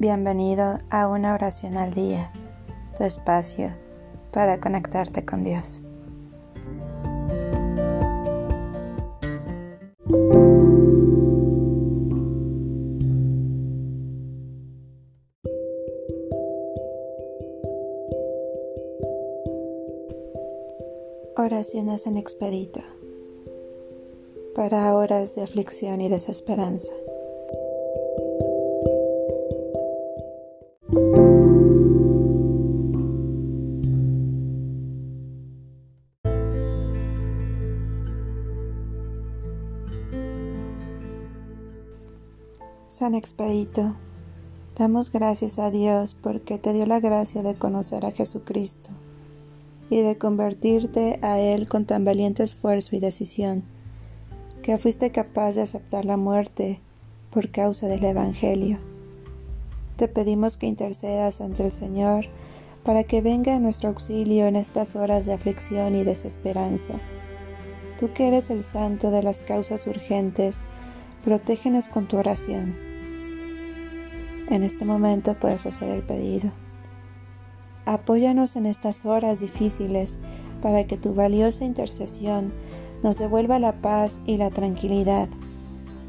Bienvenido a una oración al día, tu espacio para conectarte con Dios. Oraciones en expedito para horas de aflicción y desesperanza. San Expedito, damos gracias a Dios porque te dio la gracia de conocer a Jesucristo y de convertirte a Él con tan valiente esfuerzo y decisión, que fuiste capaz de aceptar la muerte por causa del Evangelio. Te pedimos que intercedas ante el Señor para que venga a nuestro auxilio en estas horas de aflicción y desesperanza. Tú que eres el santo de las causas urgentes, protégenos con tu oración. En este momento puedes hacer el pedido. Apóyanos en estas horas difíciles para que tu valiosa intercesión nos devuelva la paz y la tranquilidad.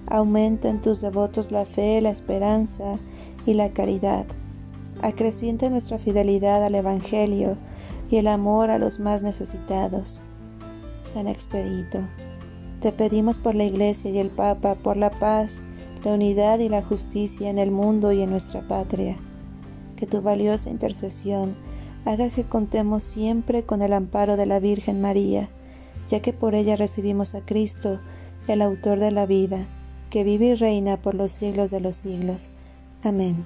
Aumenta en tus devotos la fe, la esperanza y la caridad. Acreciente nuestra fidelidad al Evangelio y el amor a los más necesitados. San Expedito. Te pedimos por la Iglesia y el Papa, por la paz, la unidad y la justicia en el mundo y en nuestra patria. Que tu valiosa intercesión haga que contemos siempre con el amparo de la Virgen María, ya que por ella recibimos a Cristo, el autor de la vida, que vive y reina por los siglos de los siglos. Amén.